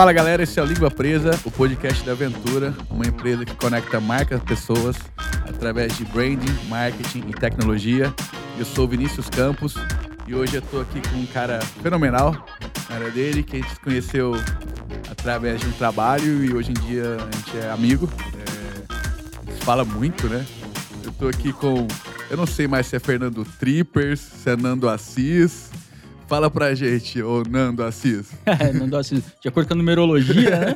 Fala galera, esse é o Língua Presa, o podcast da Aventura, uma empresa que conecta marcas e pessoas através de branding, marketing e tecnologia. Eu sou Vinícius Campos e hoje eu tô aqui com um cara fenomenal, na área dele, que a gente se conheceu através de um trabalho e hoje em dia a gente é amigo. É, se fala muito, né? Eu tô aqui com, eu não sei mais se é Fernando Trippers, se é Nando Assis. Fala pra gente, ô Nando Assis. É, Nando Assis, de acordo com a numerologia, né?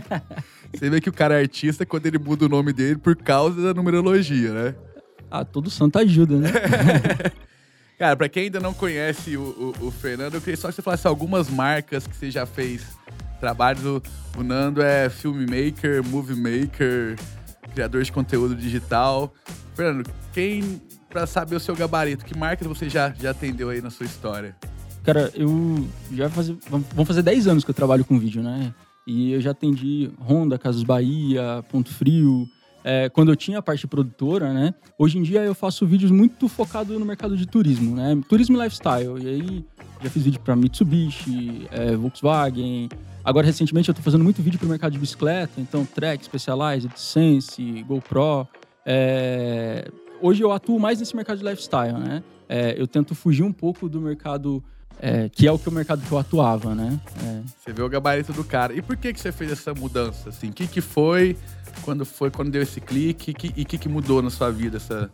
Você vê que o cara é artista quando ele muda o nome dele por causa da numerologia, né? Ah, todo santo ajuda, né? Cara, pra quem ainda não conhece o, o, o, Fernando, eu queria só que você falasse algumas marcas que você já fez trabalhos. O, o Nando é filmmaker, movie maker, criador de conteúdo digital. Fernando, quem, pra saber o seu gabarito, que marcas você já, já atendeu aí na sua história? Cara, eu já fazer, vão fazer 10 anos que eu trabalho com vídeo, né? E eu já atendi Honda, Casas Bahia, Ponto Frio, é, quando eu tinha a parte produtora, né? Hoje em dia eu faço vídeos muito focado no mercado de turismo, né? Turismo e lifestyle. E aí já fiz vídeo para Mitsubishi, é, Volkswagen. Agora, recentemente, eu tô fazendo muito vídeo para o mercado de bicicleta. Então, Trek, Specialized, Sense, GoPro. É... Hoje eu atuo mais nesse mercado de lifestyle, né? É, eu tento fugir um pouco do mercado é, que é o que o mercado que eu atuava, né? É. Você vê o gabarito do cara. E por que, que você fez essa mudança? Assim, o que, que foi? Quando foi? Quando deu esse clique? Que, e o que, que mudou na sua vida? Essa...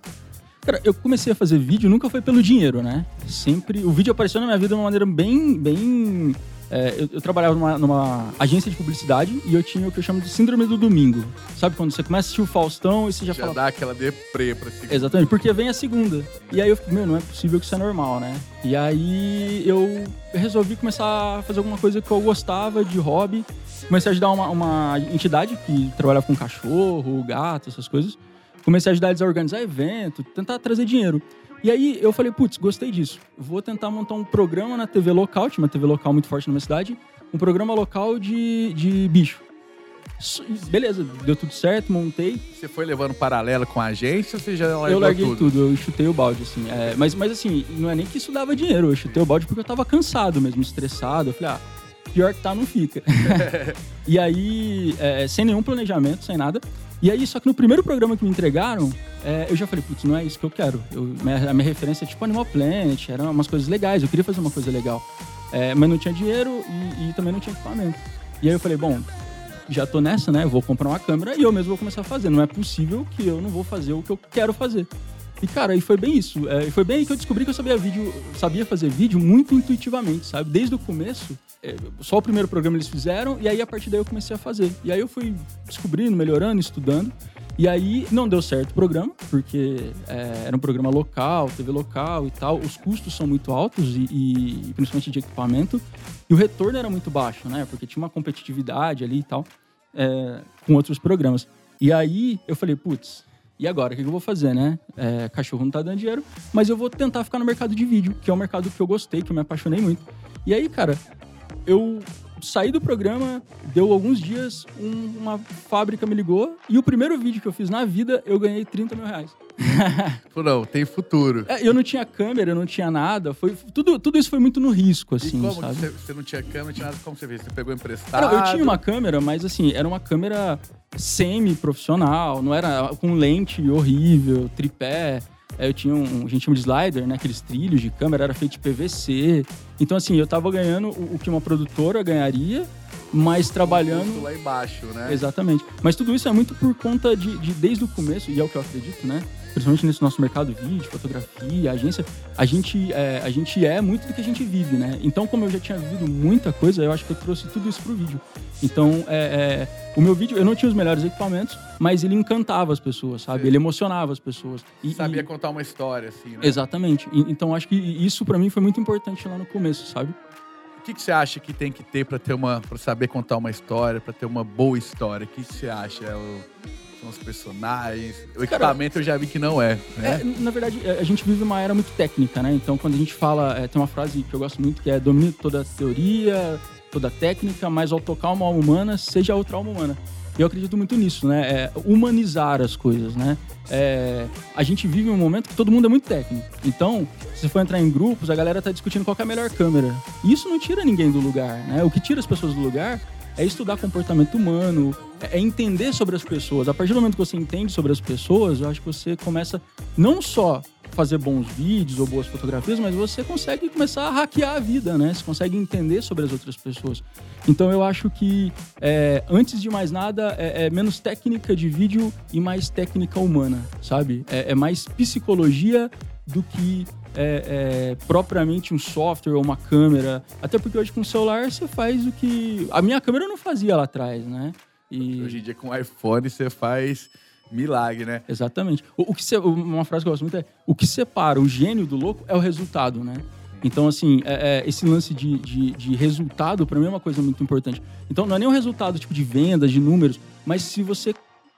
Cara, eu comecei a fazer vídeo nunca foi pelo dinheiro, né? Sempre. O vídeo apareceu na minha vida de uma maneira bem, bem é, eu, eu, trabalhava numa, numa, agência de publicidade e eu tinha o que eu chamo de síndrome do domingo. Sabe quando você começa a assistir o Faustão e você já, já fala. dá aquela deprê pra segunda. Exatamente, porque vem a segunda. E aí eu fico, meu, não é possível que isso é normal, né? E aí eu resolvi começar a fazer alguma coisa que eu gostava de hobby. Comecei a ajudar uma, uma entidade que trabalhava com cachorro, gato, essas coisas. Comecei a ajudar eles a organizar evento, tentar trazer dinheiro. E aí eu falei, putz, gostei disso. Vou tentar montar um programa na TV local, tinha uma TV local muito forte na minha cidade, um programa local de, de bicho. Beleza, deu tudo certo, montei. Você foi levando paralelo com a agência ou você já largou Eu larguei tudo? tudo, eu chutei o balde, assim. É, mas, mas assim, não é nem que isso dava dinheiro, eu chutei o balde porque eu tava cansado mesmo, estressado. Eu falei, ah, pior que tá, não fica. e aí, é, sem nenhum planejamento, sem nada. E aí, só que no primeiro programa que me entregaram, é, eu já falei, putz, não é isso que eu quero. Eu, minha, a minha referência é tipo Animal Planet, eram umas coisas legais, eu queria fazer uma coisa legal. É, mas não tinha dinheiro e, e, também não tinha equipamento. E aí eu falei, bom, já tô nessa, né? Eu vou comprar uma câmera e eu mesmo vou começar a fazer. Não é possível que eu não vou fazer o que eu quero fazer. E, cara, e foi bem isso. É, foi bem aí que eu descobri que eu sabia, vídeo, sabia fazer vídeo muito intuitivamente, sabe? Desde o começo, é, só o primeiro programa eles fizeram, e aí a partir daí eu comecei a fazer. E aí eu fui descobrindo, melhorando, estudando. E aí não deu certo o programa, porque é, era um programa local, TV local e tal. Os custos são muito altos, e, e, principalmente de equipamento. E o retorno era muito baixo, né? Porque tinha uma competitividade ali e tal, é, com outros programas. E aí eu falei, putz, e agora, o que eu vou fazer, né? É, cachorro não tá dando dinheiro, mas eu vou tentar ficar no mercado de vídeo, que é um mercado que eu gostei, que eu me apaixonei muito. E aí, cara, eu saí do programa, deu alguns dias, um, uma fábrica me ligou e o primeiro vídeo que eu fiz na vida, eu ganhei 30 mil reais. não, tem futuro. É, eu não tinha câmera, eu não tinha nada. Foi, tudo, tudo isso foi muito no risco, assim, e como sabe? Você, você, não tinha câmera, não tinha nada, como você fez? Você pegou emprestado? eu tinha uma câmera, mas assim, era uma câmera semi-profissional, não era com lente horrível, tripé. Eu tinha um, a gente chama de slider, né? Aqueles trilhos de câmera, era feito de PVC. Então, assim, eu tava ganhando o, o que uma produtora ganharia, mas trabalhando. lá embaixo, né? Exatamente. Mas tudo isso é muito por conta de, de, desde o começo, e é o que eu acredito, né? Principalmente nesse nosso mercado vídeo, fotografia, agência, a gente, é, a gente é muito do que a gente vive, né? Então, como eu já tinha vivido muita coisa, eu acho que eu trouxe tudo isso pro vídeo. Então, é, é, o meu vídeo, eu não tinha os melhores equipamentos, mas ele encantava as pessoas, sabe? Sim. Ele emocionava as pessoas. E, Sabia e... contar uma história, assim, né? Exatamente. E, então, acho que isso para mim foi muito importante lá no começo, sabe? O que, que você acha que tem que ter para ter uma, para saber contar uma história, para ter uma boa história? O que, que você acha? É o, são os personagens? O Cara, equipamento eu já vi que não é, né? é. Na verdade, é, a gente vive uma era muito técnica, né? Então, quando a gente fala, é, tem uma frase que eu gosto muito que é domine toda a teoria, toda a técnica, mas ao tocar uma alma humana, seja outra alma humana. E eu acredito muito nisso, né? É humanizar as coisas, né? É, a gente vive um momento que todo mundo é muito técnico. Então, se você for entrar em grupos, a galera tá discutindo qual é a melhor câmera. E isso não tira ninguém do lugar, né? O que tira as pessoas do lugar é estudar comportamento humano, é, é entender sobre as pessoas. A partir do momento que você entende sobre as pessoas, eu acho que você começa não só fazer bons vídeos ou boas fotografias, mas você consegue começar a hackear a vida, né? Você consegue entender sobre as outras pessoas. Então eu acho que, é, antes de mais nada, é, é, menos técnica de vídeo e mais técnica humana, sabe? É, é mais psicologia do que é, é, propriamente um software ou uma câmera. Até porque hoje com o celular você faz o que. A minha câmera não fazia lá atrás, né? E... Hoje em dia com o iPhone você faz milagre, né? Exatamente. O, o que se, uma frase que eu gosto muito é: o que separa o gênio do louco é o resultado, né? Então, assim, é, é, esse lance de, de, de resultado, para mim, é uma coisa muito importante. Então, não é nem um resultado tipo de vendas, de números, mas se você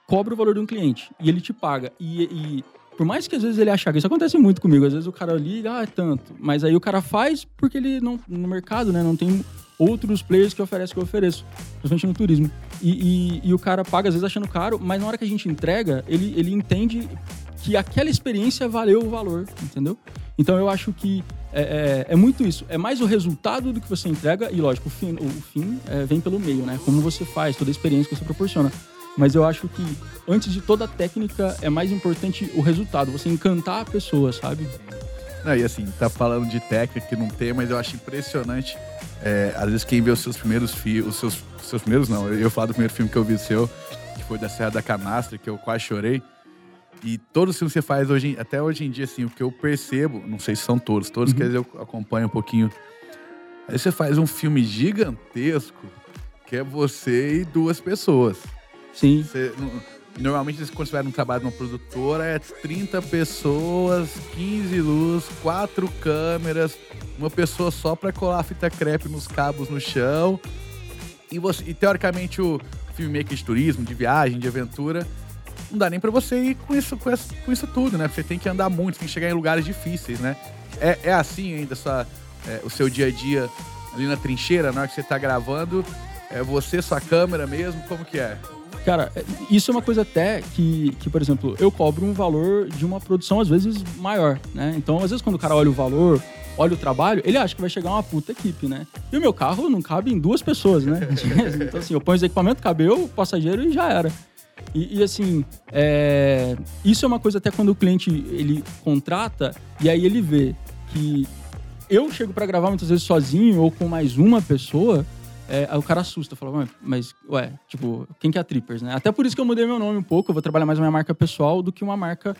cobra o valor de um cliente e ele te paga e, e por mais que às vezes ele ache que isso acontece muito comigo, às vezes o cara liga, ah, é tanto, mas aí o cara faz porque ele não no mercado, né, não tem outros players que oferecem o que eu ofereço, principalmente no turismo. E, e, e, o cara paga, às vezes, achando caro, mas na hora que a gente entrega, ele, ele entende que aquela experiência valeu o valor, entendeu? Então eu acho que é, é, é muito isso. É mais o resultado do que você entrega, e lógico, o fim, o fim é, vem pelo meio, né? Como você faz, toda a experiência que você proporciona. Mas eu acho que, antes de toda a técnica, é mais importante o resultado, você encantar a pessoa, sabe? Não, e assim, tá falando de técnica que não tem, mas eu acho impressionante é, às vezes quem vê os seus primeiros filmes, os seus, seus primeiros não, eu falo do primeiro filme que eu vi seu, que foi da Serra da Canastra, que eu quase chorei. E todos os filmes que você faz hoje, até hoje em dia, assim, o que eu percebo, não sei se são todos, todos uhum. que eu acompanho um pouquinho. Aí você faz um filme gigantesco que é você e duas pessoas. Sim. Você, Normalmente, você vai num trabalho numa produtora, é 30 pessoas, 15 luz, quatro câmeras, uma pessoa só para colar a fita crepe nos cabos no chão. E, você, e teoricamente, o filmmaker de turismo, de viagem, de aventura, não dá nem para você ir com isso, com isso, com isso tudo, né? Você tem que andar muito, tem que chegar em lugares difíceis, né? É, é assim ainda sua, é, o seu dia a dia ali na trincheira, na hora que você tá gravando? É você, sua câmera mesmo? Como que é? Cara, isso é uma coisa até que, que, por exemplo, eu cobro um valor de uma produção às vezes maior, né? Então, às vezes, quando o cara olha o valor, olha o trabalho, ele acha que vai chegar uma puta equipe, né? E o meu carro não cabe em duas pessoas, né? então, assim, eu ponho os equipamentos, cabe eu, o passageiro e já era. E, e assim, é... isso é uma coisa até quando o cliente ele contrata e aí ele vê que eu chego para gravar muitas vezes sozinho ou com mais uma pessoa é, aí o cara assusta, fala, mas, ué, tipo, quem que é a Trippers, né? Até por isso que eu mudei meu nome um pouco, eu vou trabalhar mais uma marca pessoal do que uma marca.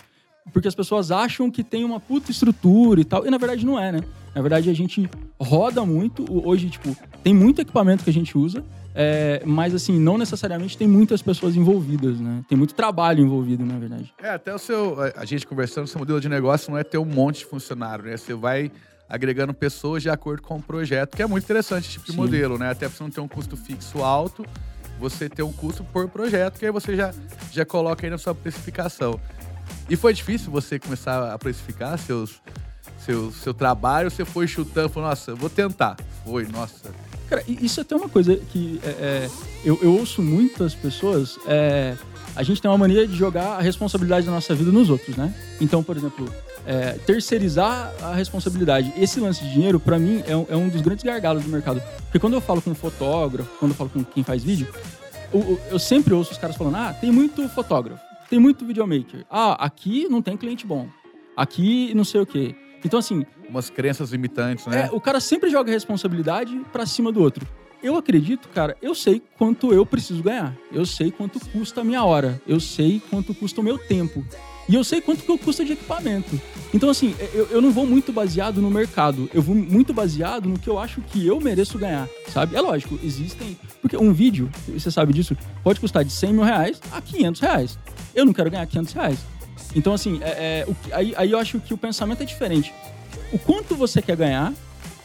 Porque as pessoas acham que tem uma puta estrutura e tal, e na verdade não é, né? Na verdade a gente roda muito, hoje, tipo, tem muito equipamento que a gente usa, é, mas assim, não necessariamente tem muitas pessoas envolvidas, né? Tem muito trabalho envolvido, na verdade. É, até o seu. A gente conversando, seu modelo de negócio não é ter um monte de funcionário, né? Você vai agregando pessoas de acordo com o projeto, que é muito interessante esse tipo de Sim. modelo, né? Até você não ter um custo fixo alto, você ter um custo por projeto, que aí você já, já coloca aí na sua precificação. E foi difícil você começar a precificar seus, seu, seu trabalho? Você foi chutando, falou, nossa, vou tentar. Foi, nossa. Cara, isso é até uma coisa que é, é, eu, eu, ouço muitas pessoas. É, a gente tem uma mania de jogar a responsabilidade da nossa vida nos outros, né? Então, por exemplo, é, terceirizar a responsabilidade. Esse lance de dinheiro, para mim, é um, é um, dos grandes gargalos do mercado. Porque quando eu falo com um fotógrafo, quando eu falo com quem faz vídeo, eu, eu sempre ouço os caras falando: ah, tem muito fotógrafo, tem muito videomaker. Ah, aqui não tem cliente bom. Aqui não sei o quê. Então, assim. Umas crenças limitantes, né? É, o cara sempre joga a responsabilidade para cima do outro. Eu acredito, cara, eu sei quanto eu preciso ganhar. Eu sei quanto custa a minha hora. Eu sei quanto custa o meu tempo. E eu sei quanto que eu custa de equipamento. Então, assim, eu, eu não vou muito baseado no mercado. Eu vou muito baseado no que eu acho que eu mereço ganhar, sabe? É lógico, existem... Porque um vídeo, você sabe disso, pode custar de 100 mil reais a 500 reais. Eu não quero ganhar 500 reais. Então, assim, é, é, aí, aí eu acho que o pensamento é diferente. O quanto você quer ganhar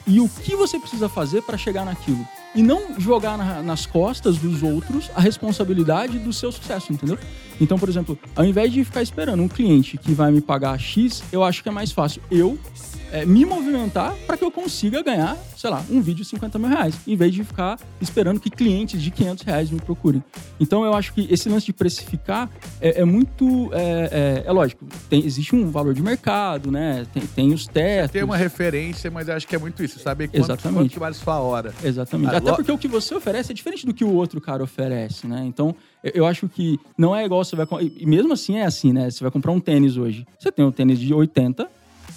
e o que você precisa fazer para chegar naquilo e não jogar na, nas costas dos outros a responsabilidade do seu sucesso, entendeu? Então, por exemplo, ao invés de ficar esperando um cliente que vai me pagar X, eu acho que é mais fácil eu é, me movimentar para que eu consiga ganhar, sei lá, um vídeo de 50 mil reais, em vez de ficar esperando que clientes de 500 reais me procurem. Então, eu acho que esse lance de precificar é, é muito. É, é, é, lógico, tem, existe um valor de mercado, né? Tem, tem os tetos. Tem uma referência, mas eu acho que é muito isso, saber quanto, Exatamente. quanto vale sua hora. Exatamente. Até porque o que você oferece é diferente do que o outro cara oferece, né? Então, eu, eu acho que não é igual você vai... E mesmo assim é assim, né? Você vai comprar um tênis hoje. Você tem um tênis de 80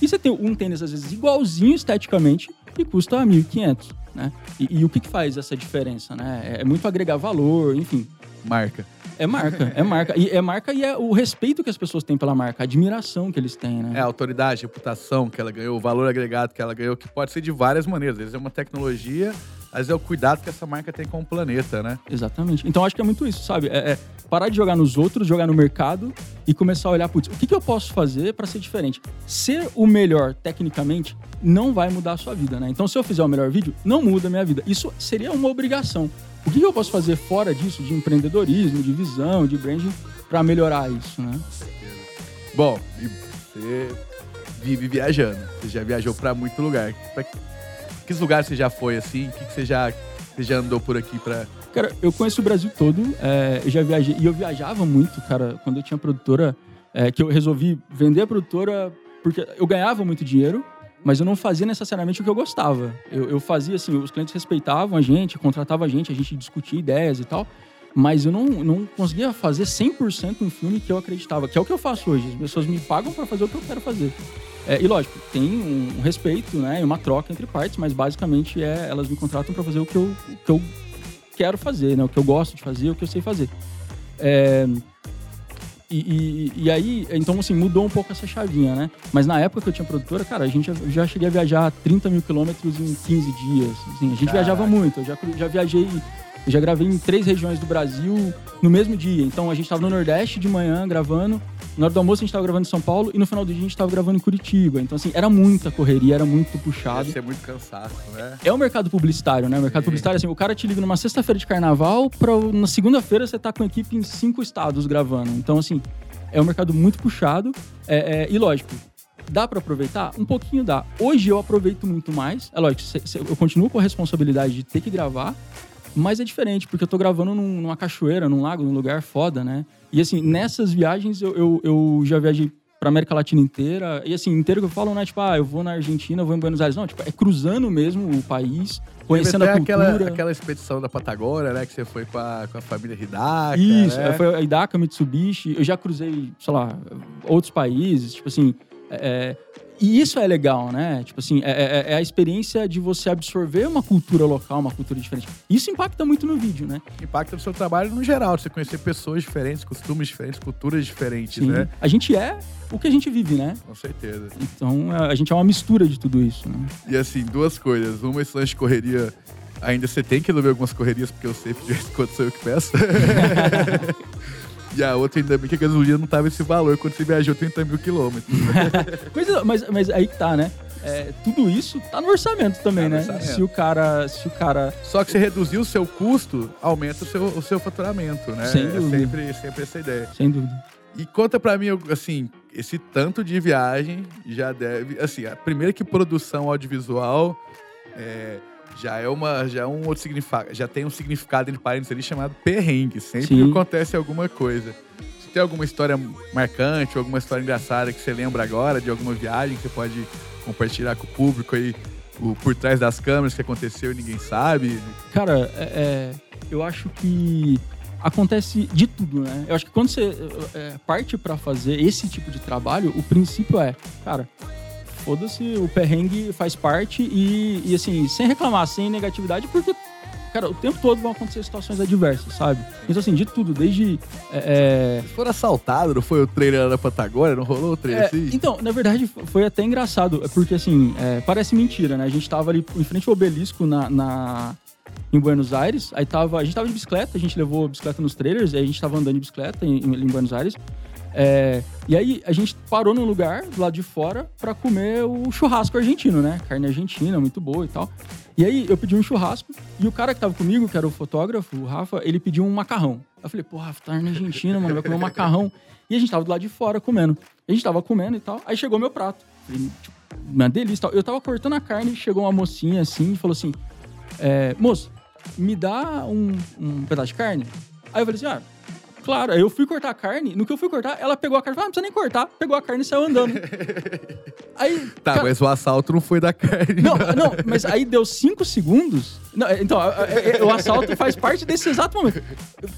e você tem um tênis, às vezes, igualzinho esteticamente e custa 1.500, né? E, e o que, que faz essa diferença, né? É muito agregar valor, enfim. Marca. É marca, é marca. E é marca e é o respeito que as pessoas têm pela marca, a admiração que eles têm, né? É a autoridade, a reputação que ela ganhou, o valor agregado que ela ganhou, que pode ser de várias maneiras. Às vezes é uma tecnologia, vezes é o cuidado que essa marca tem com o planeta, né? Exatamente. Então acho que é muito isso, sabe? É, é parar de jogar nos outros, jogar no mercado e começar a olhar, putz, o que, que eu posso fazer para ser diferente? Ser o melhor tecnicamente não vai mudar a sua vida, né? Então se eu fizer o melhor vídeo, não muda a minha vida. Isso seria uma obrigação. O que eu posso fazer fora disso, de empreendedorismo, de visão, de branding, para melhorar isso, né? Bom, você vive viajando. Você já viajou para muito lugar. Pra que lugares você já foi assim? O que, que você já você já andou por aqui para Cara, eu conheço o Brasil todo. É, eu já viajei e eu viajava muito, cara, quando eu tinha produtora, é, que eu resolvi vender a produtora porque eu ganhava muito dinheiro mas eu não fazia necessariamente o que eu gostava. Eu, eu fazia assim, os clientes respeitavam a gente, contratavam a gente, a gente discutia ideias e tal, mas eu não, não conseguia fazer 100% um filme que eu acreditava, que é o que eu faço hoje. As pessoas me pagam para fazer o que eu quero fazer. É, e lógico, tem um, um respeito, né, uma troca entre partes, mas basicamente é elas me contratam para fazer o que, eu, o que eu quero fazer, né, o que eu gosto de fazer, o que eu sei fazer. É, e, e, e, aí, então, assim, mudou um pouco essa chavinha, né? Mas na época que eu tinha produtora, cara, a gente já, já cheguei a viajar 30 mil quilômetros em 15 dias. Assim, a gente Caraca. viajava muito. Eu já, já viajei, eu já gravei em três regiões do Brasil no mesmo dia. Então, a gente estava no Nordeste de manhã gravando, na hora do almoço a gente estava gravando em São Paulo e no final do dia a gente estava gravando em Curitiba. Então, assim, era muita correria, era muito puxado. Deve ser muito cansaço, né? É o mercado publicitário, né? O mercado Sim. publicitário, assim, o cara te liga numa sexta-feira de carnaval, pra, na segunda-feira você tá com a equipe em cinco estados gravando. Então, assim, é um mercado muito puxado. É, é, e lógico, dá para aproveitar? Um pouquinho dá. Hoje eu aproveito muito mais. É lógico, eu continuo com a responsabilidade de ter que gravar, mas é diferente, porque eu tô gravando numa cachoeira, num lago, num lugar foda, né? E assim, nessas viagens eu, eu, eu já viajei pra América Latina inteira. E assim, inteiro que eu falo, não é tipo, ah, eu vou na Argentina, eu vou em Buenos Aires. Não, tipo, é cruzando mesmo o país, conhecendo a cultura. Aquela, aquela expedição da Patagônia, né? Que você foi com a, com a família Hidaka. Isso, né? foi a Hidaka, Mitsubishi. Eu já cruzei, sei lá, outros países. Tipo assim, é, e isso é legal, né? Tipo assim, é, é, é, a experiência de você absorver uma cultura local, uma cultura diferente. Isso impacta muito no vídeo, né? Impacta no seu trabalho no geral, você conhecer pessoas diferentes, costumes diferentes, culturas diferentes, Sim. né? A gente é o que a gente vive, né? Com certeza. Então, a gente é uma mistura de tudo isso, né? E assim, duas coisas. Uma, esse lance de correria ainda você tem que resolver algumas correrias, porque eu sei que de vez em quando sou eu que peço. E a outra, ainda bem que a gasolina não tava esse valor quando você viajou 30 mil quilômetros. mas, mas, mas aí que tá, né? É, tudo isso tá no orçamento também, tá no né? Orçamento. Se o cara. Se o cara. Só que você reduzir o seu custo, aumenta o seu, o seu faturamento, né? Sem dúvida. É sempre, sempre essa ideia. Sem dúvida. E conta para mim, assim, esse tanto de viagem já deve. Assim, a primeira que produção audiovisual. É, já é uma já é um outro significado, já tem um significado entre parênteses ali chamado perrengue. Sempre Sim. acontece alguma coisa. Você tem alguma história marcante, alguma história engraçada que você lembra agora de alguma viagem que você pode compartilhar com o público aí o, por trás das câmeras que aconteceu e ninguém sabe? Cara, é, é, eu acho que acontece de tudo, né? Eu acho que quando você é, parte para fazer esse tipo de trabalho, o princípio é, cara, foda-se, o perrengue faz parte e, e, assim, sem reclamar, sem negatividade, porque, cara, o tempo todo vão acontecer situações adversas, sabe? Então, assim, de tudo, desde. É... Se for assaltado, não foi o trailer da Patagônia? Não rolou o trailer é, assim? Então, na verdade, foi até engraçado, porque, assim, é, parece mentira, né? A gente tava ali em frente ao obelisco na, na em Buenos Aires. Aí tava, a gente tava de bicicleta, a gente levou bicicleta nos trailers, aí a gente tava andando de bicicleta em, em Buenos Aires. É, e aí a gente parou num lugar do lado de fora para comer o churrasco argentino, né? Carne argentina, muito boa e tal. E aí eu pedi um churrasco e o cara que tava comigo, que era o fotógrafo, o Rafa, ele pediu um macarrão. Eu falei, pô, Rafa, tá na Argentina, mano, vai comer um macarrão. E a gente tava do lado de fora comendo. A gente tava comendo e tal. Aí chegou meu prato. Falei, tipo, uma delícia tal. Eu tava cortando a carne e chegou uma mocinha assim e falou assim: é, moço, me dá um, um pedaço de carne? Aí eu falei assim: ah, Claro, aí eu fui cortar a carne. No que eu fui cortar, ela pegou a carne. Falei, ah, não precisa nem cortar. Pegou a carne e saiu andando. aí. Tá, cara, mas o assalto não foi da carne. Não, não, mas aí deu cinco segundos. Não, é, então, é, é, o assalto faz parte desse exato momento.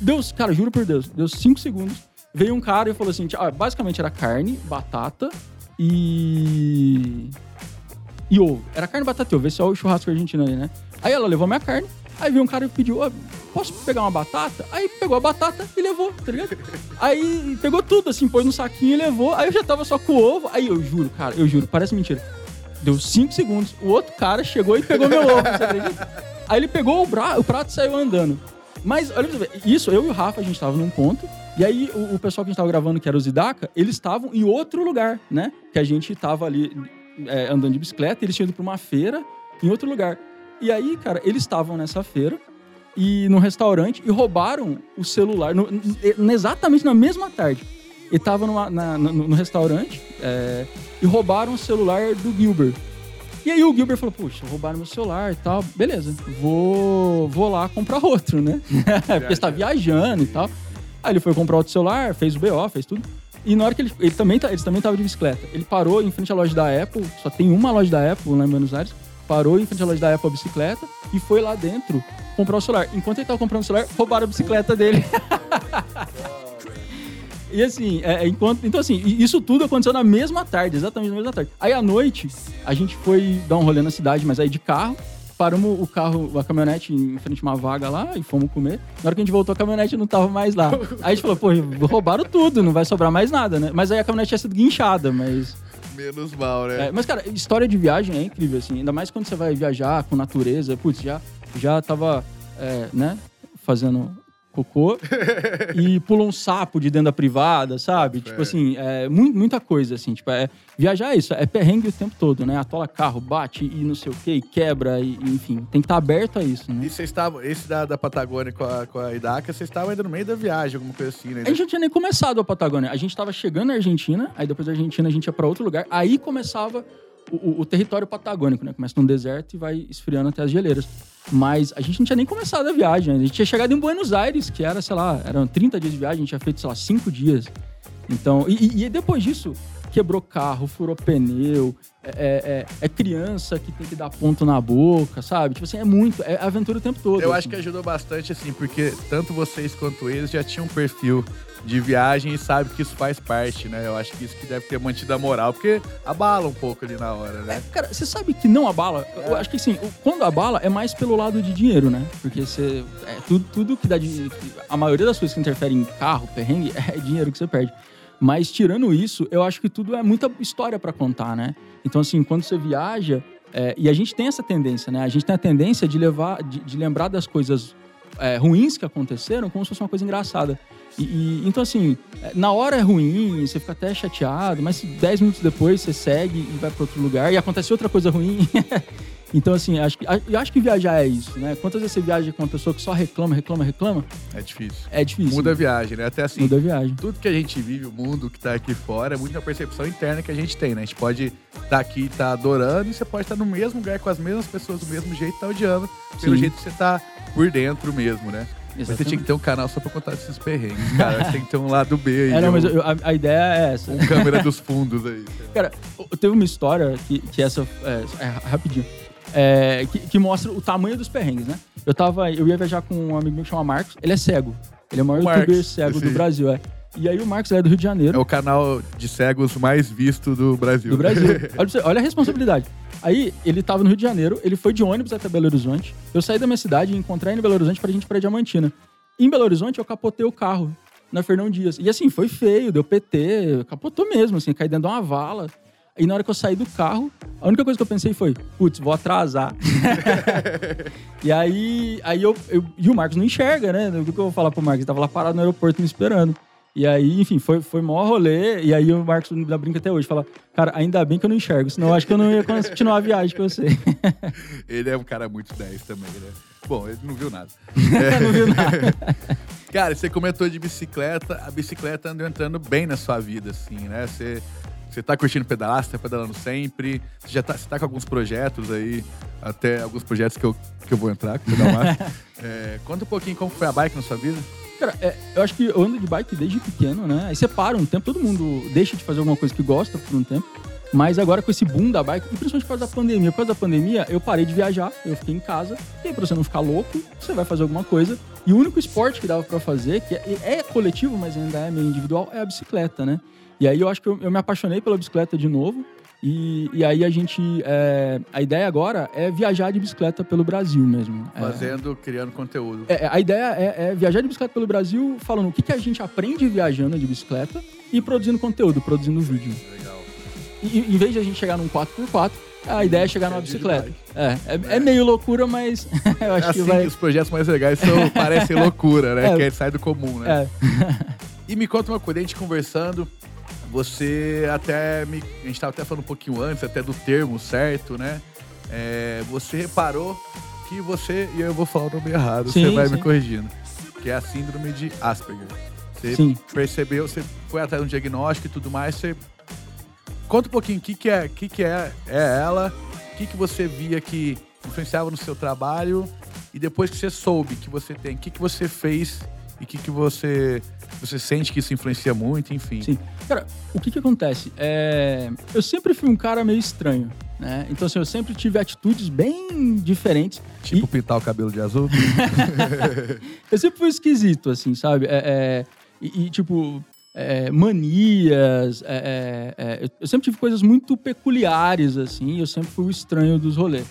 Deus, cara, juro por Deus, deu cinco segundos. Veio um cara e falou assim: ah, basicamente era carne, batata e. E ovo. Era carne, batata e ovo. Esse é o churrasco argentino aí, né? Aí ela levou minha carne. Aí veio um cara e pediu, oh, posso pegar uma batata? Aí pegou a batata e levou, tá ligado? Aí pegou tudo, assim, pôs no saquinho e levou. Aí eu já tava só com o ovo. Aí eu juro, cara, eu juro, parece mentira. Deu cinco segundos. O outro cara chegou e pegou meu ovo, você acredita? Aí ele pegou o, bra o prato e saiu andando. Mas, olha pra você isso, eu e o Rafa, a gente tava num ponto. E aí, o, o pessoal que a gente tava gravando, que era o Zidaka, eles estavam em outro lugar, né? Que a gente tava ali é, andando de bicicleta, eles tinham ido pra uma feira em outro lugar. E aí, cara, eles estavam nessa feira e no restaurante e roubaram o celular no, no, exatamente na mesma tarde. Ele tava numa, na, no, no, restaurante é, e roubaram o celular do Gilbert. E aí o Gilbert falou, puxa, roubaram meu celular e tal. Beleza, vou, vou lá comprar outro, né? Porque você tá viajando e tal. Aí ele foi comprar outro celular, fez o BO, fez tudo. E na hora que ele, ele também, tá, eles também estavam de bicicleta. Ele parou em frente à loja da Apple, só tem uma loja da Apple lá em Buenos Aires parou em frente à loja da Apple a bicicleta e foi lá dentro comprar o celular. Enquanto ele tava comprando o celular, roubaram a bicicleta dele. e assim, é, é, enquanto, então assim, isso tudo aconteceu na mesma tarde, exatamente na mesma tarde. Aí à noite, a gente foi dar um rolê na cidade, mas aí de carro. Paramos o carro, a caminhonete em frente a uma vaga lá e fomos comer. Na hora que a gente voltou, a caminhonete não tava mais lá. Aí a gente falou, pô, roubaram tudo, não vai sobrar mais nada, né? Mas aí a caminhonete tinha sido guinchada, mas Menos mal, né? É, mas, cara, história de viagem é incrível, assim. Ainda mais quando você vai viajar com natureza. Putz, já, já tava, é, né, fazendo cocô e pula um sapo de dentro da privada, sabe? Tipo assim, é, muita coisa, assim. Tipo, é, viajar é isso, é perrengue o tempo todo, né? Atola carro, bate e não sei o que, quebra, e, enfim. Tem que estar tá aberto a isso, né? E vocês estavam, esse da, da Patagônia com a, com a Idaca, vocês estavam ainda no meio da viagem, alguma coisa assim, né? A gente não tinha nem começado a Patagônia. A gente estava chegando na Argentina, aí depois da Argentina a gente ia para outro lugar, aí começava o, o, território patagônico, né? Começa num deserto e vai esfriando até as geleiras. Mas a gente não tinha nem começado a viagem. A gente tinha chegado em Buenos Aires, que era, sei lá, eram 30 dias de viagem, a gente tinha feito, sei lá, 5 dias. Então, e, e depois disso, quebrou carro, furou pneu, é, é, é, é, criança que tem que dar ponto na boca, sabe? Tipo assim, é muito, é aventura o tempo todo. Eu assim. acho que ajudou bastante, assim, porque tanto vocês quanto eles já tinham um perfil de viagem e sabe que isso faz parte, né? Eu acho que isso que deve ter mantido a moral, porque abala um pouco ali na hora, né? É, cara, você sabe que não abala? Eu acho que sim, quando abala é mais pelo lado de dinheiro, né? Porque você. É, tudo, tudo que dá de. A maioria das coisas que interferem em carro, perrengue, é dinheiro que você perde. Mas tirando isso, eu acho que tudo é muita história para contar, né? Então, assim, quando você viaja, é, e a gente tem essa tendência, né? A gente tem a tendência de levar, de, de lembrar das coisas é, ruins que aconteceram como se fosse uma coisa engraçada. E, e, então, assim, é, na hora é ruim, você fica até chateado, mas 10 minutos depois você segue e vai para outro lugar e acontece outra coisa ruim. então, assim, acho que, eu acho que viajar é isso, né? Quantas vezes você viaja com uma pessoa que só reclama, reclama, reclama? É difícil. É difícil. Muda a viagem, né? Até assim. Muda a viagem. Tudo que a gente vive, o mundo que tá aqui fora, é muita percepção interna que a gente tem, né? A gente pode estar tá aqui e tá adorando, e você pode estar tá no mesmo lugar com as mesmas pessoas do mesmo jeito, tá odiando, pelo Sim. jeito que você tá por dentro mesmo, né? Mas você tinha que ter um canal só pra contar esses perrengues, cara. Você tem que ter um lado B aí. É, não, mas eu, a, a, ideia é essa. Com câmera dos fundos aí. Cara, teve uma história que, que essa. É, é rapidinho. É, que, que, mostra o tamanho dos perrengues, né? Eu tava. Eu ia viajar com um amigo meu que chama Marcos. Ele é cego. Ele é o maior o youtuber cego do Brasil, é. E aí o Marcos é do Rio de Janeiro. É o canal de cegos mais visto do Brasil. Do Brasil. olha, olha a responsabilidade. Aí ele tava no Rio de Janeiro, ele foi de ônibus até Belo Horizonte. Eu saí da minha cidade e encontrei ele em Belo Horizonte pra gente ir pra Diamantina. Em Belo Horizonte, eu capotei o carro na Fernão Dias. E assim, foi feio, deu PT, capotou mesmo, assim, caí dentro de uma vala. E na hora que eu saí do carro, a única coisa que eu pensei foi, putz, vou atrasar. e aí, aí eu, eu, E o Marcos não enxerga, né? O que eu vou falar pro Marcos? Ele tava lá parado no aeroporto me esperando. E aí, enfim, foi, foi maior rolê. E aí o Marcos me dá brinca até hoje. Fala, cara, ainda bem que eu não enxergo, senão eu acho que eu não ia continuar a viagem com você. ele é um cara muito 10 também, né? Bom, ele não viu nada. não viu nada. cara, você comentou de bicicleta. A bicicleta andou entrando bem na sua vida, assim, né? Você, você tá curtindo pedalar, você tá pedalando sempre. Você já tá, você tá com alguns projetos aí, até alguns projetos que eu, que eu vou entrar, que eu dar é, Conta um pouquinho como foi a bike na sua vida. Cara, é, eu acho que eu ando de bike desde pequeno, né? Aí você para um tempo, todo mundo deixa de fazer alguma coisa que gosta por um tempo. Mas agora com esse boom da bike, principalmente por causa da pandemia, por causa da pandemia, eu parei de viajar, eu fiquei em casa. E aí, pra você não ficar louco, você vai fazer alguma coisa. E o único esporte que dava para fazer, que é, é, coletivo, mas ainda é meio individual, é a bicicleta, né? E aí eu acho que eu, eu me apaixonei pela bicicleta de novo. E, e aí a gente. É, a ideia agora é viajar de bicicleta pelo Brasil mesmo. É. Fazendo, é, criando conteúdo. É, a ideia é, é, viajar de bicicleta pelo Brasil, falando o que, que a gente aprende viajando de bicicleta e produzindo conteúdo, produzindo vídeo. Legal. E em vez de a gente chegar num 4x4, a ideia é chegar numa bicicleta. É, é, é, meio loucura, mas eu acho assim que vai... os projetos mais legais são, parecem loucura, né? É. Que sai do comum, né? e me conta uma coisa, a gente conversando, você até me. A gente estava até falando um pouquinho antes, até do termo certo, né? É, você reparou que você. E eu vou falar o nome errado, sim, você vai sim. me corrigindo. Que é a síndrome de Asperger. Você sim. percebeu, você foi atrás de um diagnóstico e tudo mais, você. Conta um pouquinho o que, que, é, que, que é, é ela, o que, que você via que influenciava no seu trabalho e depois que você soube que você tem, o que, que você fez e o que, que você você sente que isso influencia muito, enfim. Sim. Cara, o que que acontece? É... Eu sempre fui um cara meio estranho, né? Então, assim, eu sempre tive atitudes bem diferentes. Tipo e... pintar o cabelo de azul? eu sempre fui esquisito, assim, sabe? É, é... E, e, tipo, é, manias. É, é, eu sempre tive coisas muito peculiares, assim. Eu sempre fui o estranho dos rolês.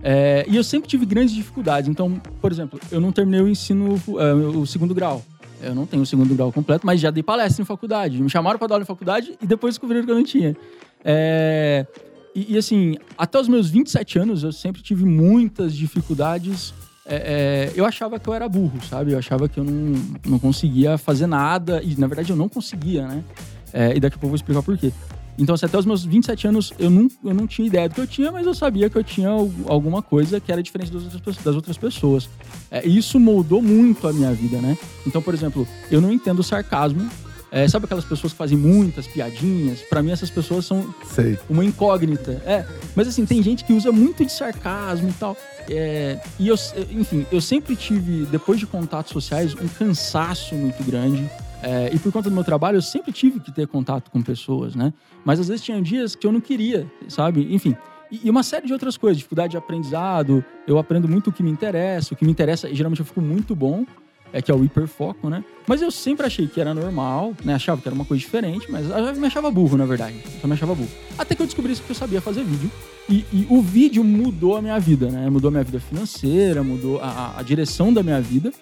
É, e eu sempre tive grandes dificuldades. Então, por exemplo, eu não terminei o ensino, o segundo grau. Eu não tenho o segundo grau completo, mas já dei palestra em faculdade. Me chamaram para dar aula em faculdade e depois descobriram que eu não tinha. É... E, e, assim, até os meus 27 anos, eu sempre tive muitas dificuldades. É, é, eu achava que eu era burro, sabe? Eu achava que eu não, não conseguia fazer nada. E, na verdade, eu não conseguia, né? É, e daqui a pouco eu vou explicar por quê. Então, assim, até os meus 27 anos, eu não, eu não tinha ideia do que eu tinha, mas eu sabia que eu tinha alguma coisa que era diferente das outras, das outras pessoas. É, isso moldou muito a minha vida, né? Então, por exemplo, eu não entendo sarcasmo. É, sabe aquelas pessoas que fazem muitas piadinhas? Para mim, essas pessoas são Sei. uma incógnita. É, mas assim, tem gente que usa muito de sarcasmo e tal. É, e eu, enfim, eu sempre tive, depois de contatos sociais, um cansaço muito grande. É, e por conta do meu trabalho, eu sempre tive que ter contato com pessoas, né? Mas às vezes tinha dias que eu não queria, sabe? Enfim. E, uma série de outras coisas, dificuldade de aprendizado. Eu aprendo muito o que me interessa. O que me interessa, geralmente eu fico muito bom, é que é o hiperfoco, né? Mas eu sempre achei que era normal, né? Achava que era uma coisa diferente, mas eu me achava burro, na verdade. Só me achava burro. Até que eu descobri que eu sabia fazer vídeo. E, e, o vídeo mudou a minha vida, né? Mudou a minha vida financeira, mudou a, a direção da minha vida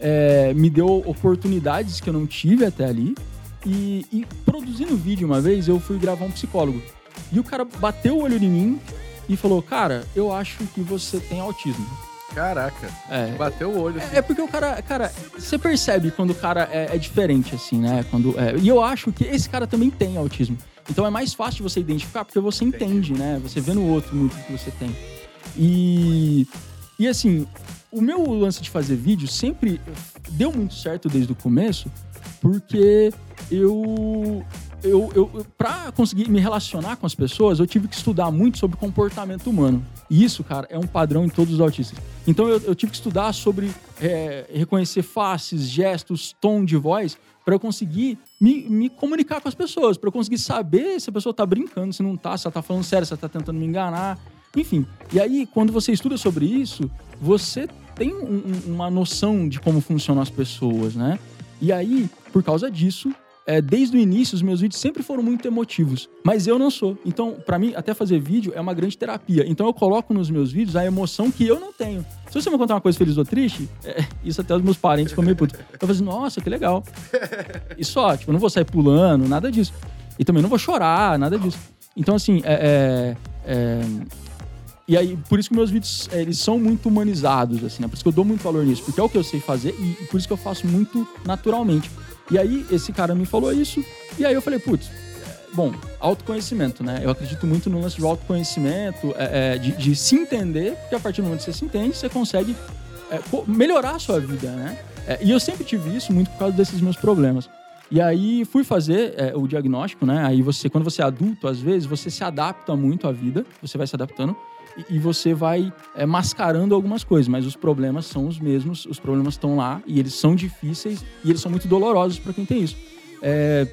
é, me deu oportunidades que eu não tive até ali. E, e, produzindo vídeo uma vez, eu fui gravar um psicólogo. E o cara bateu o olho em mim e falou: Cara, eu acho que você tem autismo. Caraca, é, bateu o olho. Assim. É, é, porque o cara, cara, você percebe quando o cara é, é diferente, assim, né? Quando, é, e eu acho que esse cara também tem autismo. Então é mais fácil você identificar porque você entende, né? Você vê no outro muito que você tem. E, e assim, o meu lance de fazer vídeo sempre deu muito certo desde o começo, porque eu eu, eu, pra conseguir me relacionar com as pessoas, eu tive que estudar muito sobre comportamento humano. E isso, cara, é um padrão em todos os autistas. Então eu, eu tive que estudar sobre é, reconhecer faces, gestos, tom de voz, para eu conseguir me, me, comunicar com as pessoas, para eu conseguir saber se a pessoa tá brincando, se não tá, se ela tá falando sério, se ela tá tentando me enganar. Enfim. E aí, quando você estuda sobre isso, você tem um, uma noção de como funcionam as pessoas, né? E aí, por causa disso, é, desde o início, os meus vídeos sempre foram muito emotivos. Mas eu não sou. Então, para mim, até fazer vídeo é uma grande terapia. Então, eu coloco nos meus vídeos a emoção que eu não tenho. Se você me contar uma coisa feliz ou triste, é, isso até os meus parentes ficam meio putos. Eu falo assim, nossa, que legal. E só, tipo, eu não vou sair pulando, nada disso. E também não vou chorar, nada disso. Então, assim, é, é, é e aí, por isso que meus vídeos, é, eles são muito humanizados, assim, né? Por isso que eu dou muito valor nisso, porque é o que eu sei fazer e, por isso que eu faço muito naturalmente. E aí, esse cara me falou isso, e aí eu falei, putz, é, bom, autoconhecimento, né? Eu acredito muito no lance de autoconhecimento, é, é, de, de, se entender, porque a partir do momento que você se entende, você consegue é, melhorar a sua vida, né? E eu sempre tive isso muito por causa desses meus problemas. E aí fui fazer é, o diagnóstico, né? Aí você, quando você é adulto, às vezes, você se adapta muito à vida, você vai se adaptando. E, você vai é, mascarando algumas coisas, mas os problemas são os mesmos, os problemas estão lá e eles são difíceis e eles são muito dolorosos para quem tem isso. É,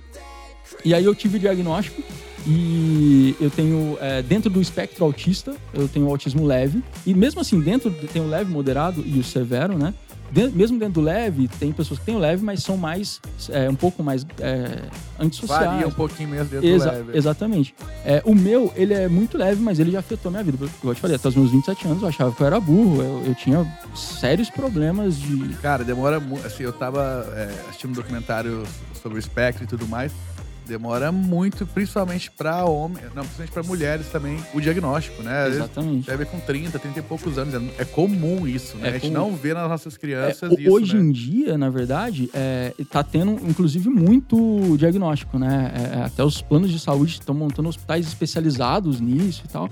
e aí eu tive o diagnóstico e eu tenho, é, dentro do espectro autista, eu tenho autismo leve. E mesmo assim, dentro tem o leve, moderado e o severo, né? Mesmo dentro do leve, tem pessoas que têm o leve, mas são mais, é, um pouco mais é, antissociais. Varia um pouquinho mesmo dentro Exa do leve. Exatamente. É, o meu, ele é muito leve, mas ele já afetou minha vida. Eu te falei, até os meus 27 anos eu achava que eu era burro. Eu, eu tinha sérios problemas de... Cara, demora muito. Assim, eu tava é, assistindo um documentário sobre o espectro e tudo mais. Demora muito, principalmente para homens, não, principalmente para mulheres também, o diagnóstico, né? Exatamente. Deve com 30, 30 e poucos anos. É comum isso, né? É a gente comum. não vê nas nossas crianças É, isso. hoje né? em dia, na verdade, é, tá tendo, inclusive, muito diagnóstico, né? É, até os planos de saúde estão montando hospitais especializados nisso e tal.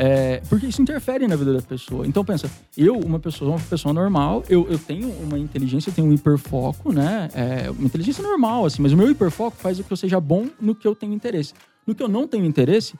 É, porque isso interfere na vida da pessoa. Então, pensa, eu, uma pessoa, uma pessoa normal, eu, eu tenho uma inteligência, eu tenho um hiperfoco, né? É, uma inteligência normal, assim, mas o meu hiperfoco faz com que eu seja bom no que eu tenho interesse. No que eu não tenho interesse,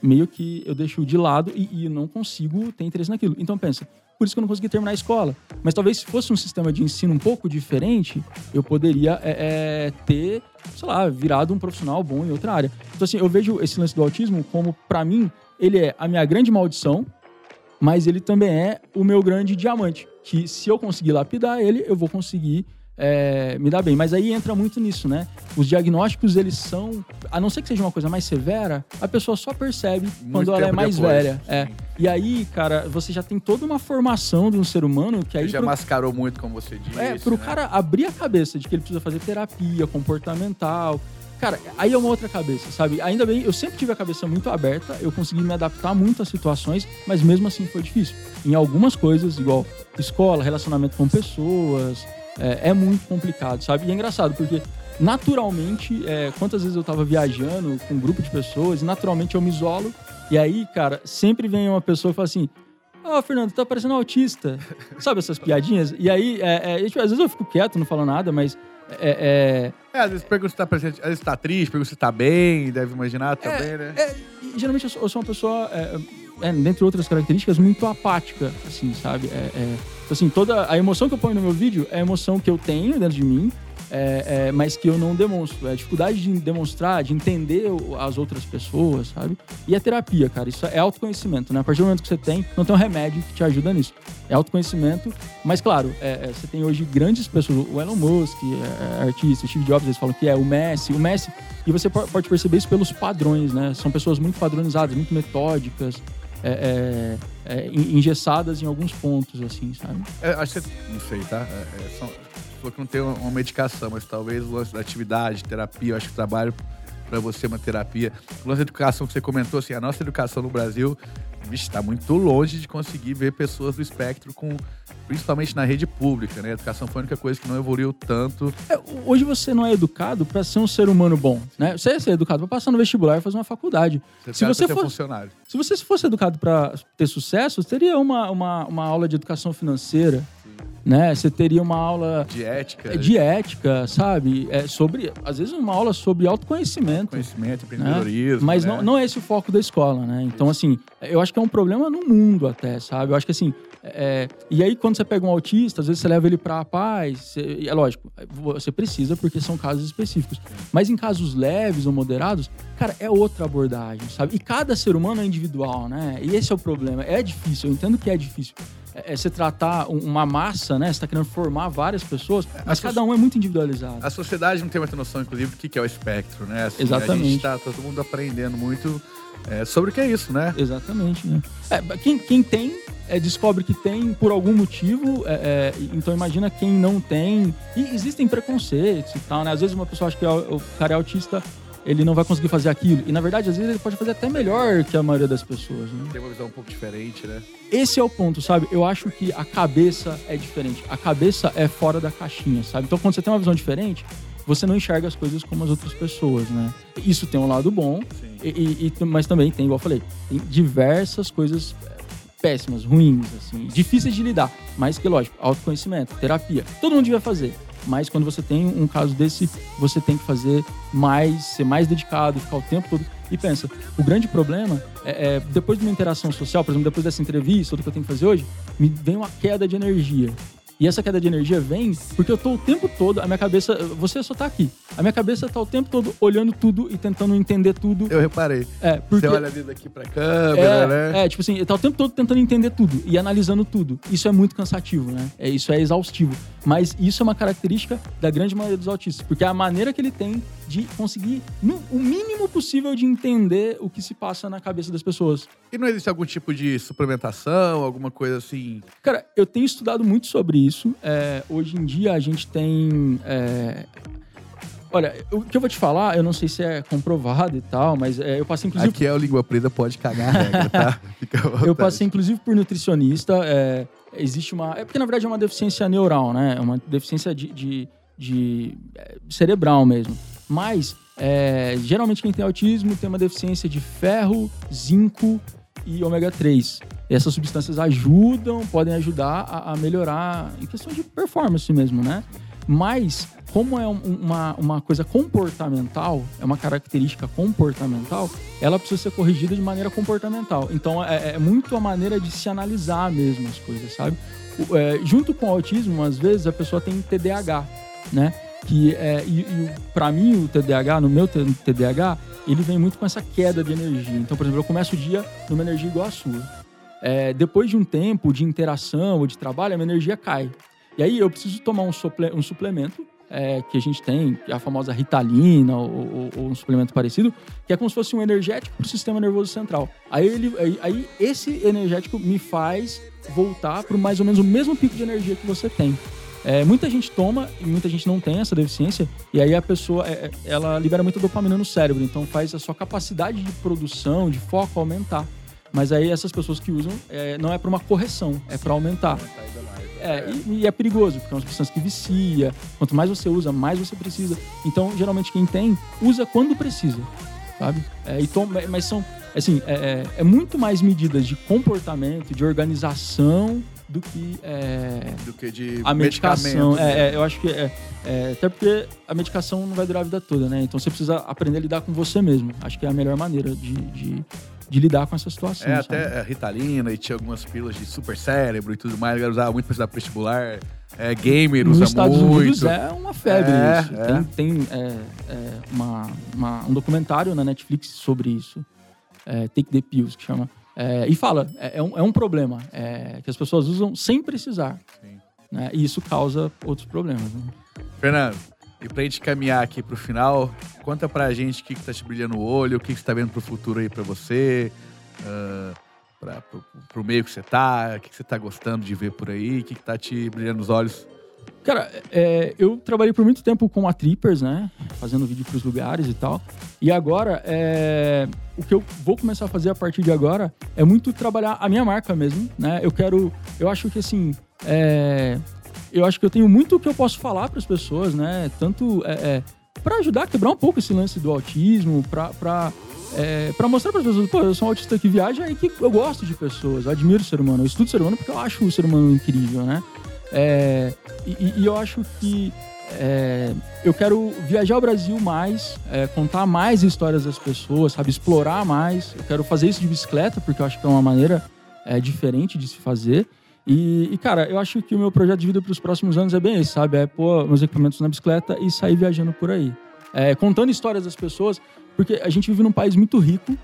meio que eu deixo de lado e, e não consigo ter interesse naquilo. Então pensa, por isso que eu não consegui terminar a escola. Mas talvez se fosse um sistema de ensino um pouco diferente, eu poderia é, é, ter, sei lá, virado um profissional bom em outra área. Então assim, eu vejo esse lance do autismo como, pra mim, ele é a minha grande maldição, mas ele também é o meu grande diamante. Que se eu conseguir lapidar ele, eu vou conseguir é, me dar bem. Mas aí entra muito nisso, né? Os diagnósticos, eles são. A não ser que seja uma coisa mais severa, a pessoa só percebe quando ela é mais depois, velha. É. E aí, cara, você já tem toda uma formação de um ser humano que aí. Ele já pro- mascarou muito, como você disse. é, pro né? cara abrir a cabeça de que ele precisa fazer terapia comportamental. Cara, aí é uma outra cabeça, sabe? Ainda bem, eu sempre tive a cabeça muito aberta, eu consegui me adaptar muito às situações, mas mesmo assim foi difícil. Em algumas coisas, igual escola, relacionamento com pessoas, é, é muito complicado, sabe? E é engraçado, porque naturalmente, é, quantas vezes eu tava viajando com um grupo de pessoas, naturalmente eu me isolo, e aí, cara, sempre vem uma pessoa e fala assim: Ó, Fernando, tá parecendo autista. Sabe essas piadinhas? E aí, é, é, tipo, às vezes eu fico quieto, não falo nada, mas. É, É, às vezes pergunta se tá presente, às vezes tá triste, pergunta se tá bem, deve imaginar também, né? é, é, e geralmente eu sou, eu sou uma pessoa, é, é, dentre outras características, muito apática, assim, sabe? É, é, assim, toda a emoção que eu ponho no meu vídeo é a emoção que eu tenho dentro de mim, é, é, mas que eu não demonstro. É a dificuldade de demonstrar, de entender as outras pessoas, sabe? E a terapia, cara, isso é autoconhecimento, né? A partir do momento que você tem, não tem um remédio que te ajuda nisso. É autoconhecimento, mas claro, é, é, você tem hoje grandes pessoas, o Elon Musk, é, é artista, o Steve Jobs, eles falam que é o Messi, o Messi, e você po- pode perceber isso pelos padrões, né? São pessoas muito padronizadas, muito metódicas, é, é, é, en- engessadas em alguns pontos, assim, sabe? Acho que não sei, tá? São, falou que não tem uma, medicação, mas talvez o lance da atividade, terapia, eu acho que o trabalho para você uma terapia. O lance da educação que você comentou, assim, a nossa educação no Brasil, vixe, tá muito longe de conseguir ver pessoas do espectro com, principalmente na rede pública, né? A educação foi a única coisa que não evoluiu tanto. É, hoje você não é educado para ser um ser humano bom, né? Você é ser educado para passar no vestibular e fazer uma faculdade. Você Se você for- funcionário. Se você fosse educado para ter sucesso, teria uma, uma, uma aula de educação financeira, né? Você teria uma aula De ética, de ética, sabe? É sobre, às vezes uma aula sobre autoconhecimento. conhecimento, né? empreendedorismo. Mas né? não, não é esse o foco da escola, né? Então, assim, eu acho que é um problema no mundo até, sabe? Eu acho que assim. é, e aí, quando você pega um autista, às vezes você leva ele pra paz. você- é lógico, você precisa porque são casos específicos. Mas em casos leves ou moderados, cara, é outra abordagem, sabe? E cada ser humano é individual, né? E esse é o problema. É difícil, eu entendo que é difícil. É, é você tratar um- uma massa, né? Você tá querendo formar várias pessoas, mas a cada um é muito individualizado. A sociedade não tem muita noção, inclusive, do que que é o espectro, né? Assim, A Exatamente. gente tá todo mundo aprendendo muito é, sobre o que é isso, né? Exatamente, né? É, quem, quem tem, é, descobre que tem por algum motivo, é, é, então imagina quem não tem. E existem preconceitos e tal, né? Às vezes uma pessoa acha que o o cara é autista, ele não vai conseguir fazer aquilo. E na verdade, às vezes ele pode fazer até melhor que a maioria das pessoas, né? Tem uma visão um pouco diferente, né? Esse é o ponto, sabe? Eu acho que a cabeça é diferente. A cabeça é fora da caixinha, sabe? Então quando você tem uma visão diferente, você não enxerga as coisas como as outras pessoas, né? Isso tem um lado bom, e, e- e- mas também tem, igual eu falei, tem diversas coisas é, péssimas, ruins, assim, difíceis de lidar. Mas que, lógico, autoconhecimento, terapia, todo mundo devia fazer. Mas quando você tem um caso desse, você tem que fazer mais, ser mais dedicado, ficar o tempo todo. E pensa, o grande problema é, é depois de uma interação social, por exemplo, depois dessa entrevista, do que eu tenho que fazer hoje, me vem uma queda de energia. E essa queda de energia vem porque eu tô o tempo todo, a minha cabeça, você só tá aqui. A minha cabeça tá o tempo todo olhando tudo e tentando entender tudo. Eu reparei. É, porque... Você olha ali daqui pra câmera, é, né? É, tipo assim, tá o tempo todo tentando entender tudo e analisando tudo. Isso é muito cansativo, né? É, isso é exaustivo. Mas isso é uma característica da grande maioria dos autistas, porque a maneira que ele tem de conseguir o mínimo possível de entender o que se passa na cabeça das pessoas. E não existe algum tipo de suplementação, alguma coisa assim? Cara, eu tenho estudado muito sobre isso. É, hoje em dia a gente tem. É... Olha, o que eu vou te falar, eu não sei se é comprovado e tal, mas é, eu passei inclusive. Aqui é o Língua Preta, pode cagar a regra, tá? Fica eu passei inclusive por nutricionista. É, existe uma. É porque na verdade é uma deficiência neural, né? É uma deficiência de, de, de é, cerebral mesmo. Mas é, geralmente quem tem autismo tem uma deficiência de ferro, zinco e ômega 3. E essas substâncias ajudam, podem ajudar a, a, melhorar em questão de performance mesmo, né? Mas, como é um, uma, uma coisa comportamental, é uma característica comportamental, ela precisa ser corrigida de maneira comportamental. Então, é, é muito a maneira de se analisar mesmo as coisas, sabe? É, junto com o autismo, às vezes, a pessoa tem TDAH, né? Que é, e, e para mim o TDAH, no meu TDAH, ele vem muito com essa queda de energia. Então, por exemplo, eu começo o dia numa energia igual a sua. É, depois de um tempo de interação ou de trabalho, a minha energia cai. E aí eu preciso tomar um, suple, um suplemento é, que a gente tem, é a famosa Ritalina ou, ou, ou, um suplemento parecido, que é como se fosse um energético para o sistema nervoso central. Aí, ele, aí, aí esse energético me faz voltar para mais ou menos o mesmo pico de energia que você tem. É, muita gente toma e muita gente não tem essa deficiência, e aí a pessoa é, é, ela libera muita dopamina no cérebro, então faz a sua capacidade de produção, de foco aumentar. Mas aí essas pessoas que usam é, não é para uma correção, é para aumentar. É, e, e, é perigoso, porque é uma substância que vicia. Quanto mais você usa, mais você precisa. Então, geralmente, quem tem, usa quando precisa, sabe? É, e toma, mas são, assim, é, é, é muito mais medidas de comportamento, de organização do que, é, do que de a medicação. Né? É, eu acho que é, é, até porque a medicação não vai durar a vida toda, né? Então você precisa aprender a lidar com você mesmo. Acho que é a melhor maneira de, de, de lidar com essa situação. É, sabe? até a Ritalina e tinha algumas pílulas de super cérebro e tudo mais. Eu usava muito para estudar vestibular. É, gamer Nos usa Estados muito. Unidos é uma febre É, isso. é. Tem, tem é, é, uma, uma- um documentário na Netflix sobre isso. É, Take the Pills, que chama. É, e fala, é, é um, é um problema é, que as pessoas usam sem precisar. Né? E isso causa outros problemas. né? Fernando, e pra gente caminhar aqui pro final, conta pra gente o que, que tá te brilhando o olho, o que, que você tá vendo pro futuro aí pra você, ah, pra, pro, pro meio que você tá, o que, que você tá gostando de ver por aí, o que, que tá te brilhando os olhos. Cara, é, eu trabalhei por muito tempo com a Trippers, né? Fazendo vídeo pros lugares e tal. E agora, é, o que eu vou começar a fazer a partir de agora é muito trabalhar a minha marca mesmo, né? Eu quero. Eu acho que assim. é, eu acho que eu tenho muito que eu posso falar para as pessoas, né? Tanto é, é, para ajudar a quebrar um pouco esse lance do autismo, para para é, pra mostrar para as pessoas, pô, eu sou um autista que viaja e que eu gosto de pessoas, eu admiro o ser humano, eu estudo o ser humano porque eu acho o ser humano incrível, né? É, e, e- eu acho que é, eu quero viajar o Brasil mais, é, contar mais histórias das pessoas, sabe? Explorar mais. Eu quero fazer isso de bicicleta, porque eu acho que é uma maneira é, diferente de se fazer. E, e, cara, eu acho que o meu projeto de vida para os próximos anos é bem esse, sabe? É pôr meus equipamentos na bicicleta e sair viajando por aí. É, contando histórias das pessoas, porque a gente vive num país muito rico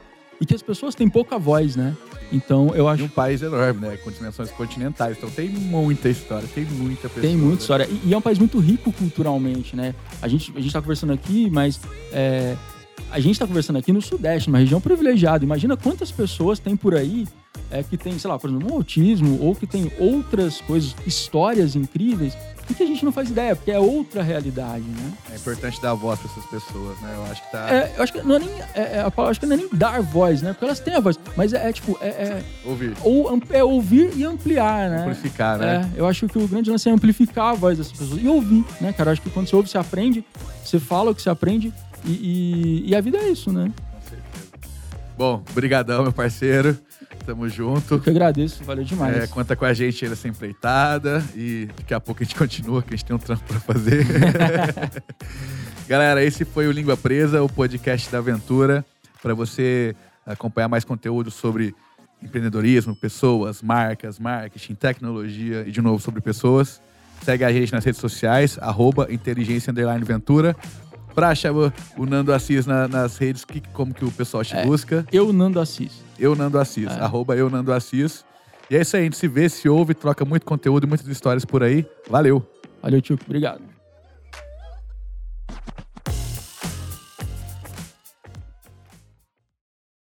e que as pessoas têm pouca voz, né? Então eu E acho um país enorme, né? Continuações continentais. Então tem muita história, tem muita pessoa. Tem muita né? história. E, e é um país muito rico culturalmente, né? A gente, a gente tá conversando aqui, mas é, a gente tá conversando aqui no Sudeste, numa região privilegiada. Imagina quantas pessoas tem por aí é, que tem, sei lá, por exemplo, um autismo ou que tem outras coisas, histórias incríveis, e que a gente não faz ideia, porque é outra realidade, né? É importante dar voz pra essas pessoas, né? Eu acho que tá. É, eu acho que não é nem. É, é, a palavra- acho que não é nem dar voz, né? Porque elas têm a voz. Mas é, é, tipo, é, é, Ouvir. ou, é ouvir e ampliar, né? Amplificar, né? É, eu acho que o grande lance é amplificar a voz dessas pessoas e ouvir, né, cara? Eu acho que quando você ouve, você aprende, você fala o que você aprende e, e- e a vida é isso, né? Com certeza. Bom, brigadão, meu parceiro. Tamo junto. Eu que agradeço, valeu demais. É, conta com a gente aí nessa empreitada e daqui a pouco a gente continua, que a gente tem um trampo pra fazer. Galera, esse foi o Língua Presa, o podcast da aventura. para você acompanhar mais conteúdo sobre empreendedorismo, pessoas, marcas, marketing, tecnologia e, de novo, sobre pessoas. Segue a gente nas redes sociais, arroba inteligência ventura. Pra achar o, Nando Assis na, nas redes, que, como que o pessoal te é, busca? Eu Nando Assis. Eu Nando Assis, é. arroba eu Nando Assis. E é isso aí, a gente se vê, se ouve, troca muito conteúdo e muitas histórias por aí. Valeu! Valeu, tio. Obrigado.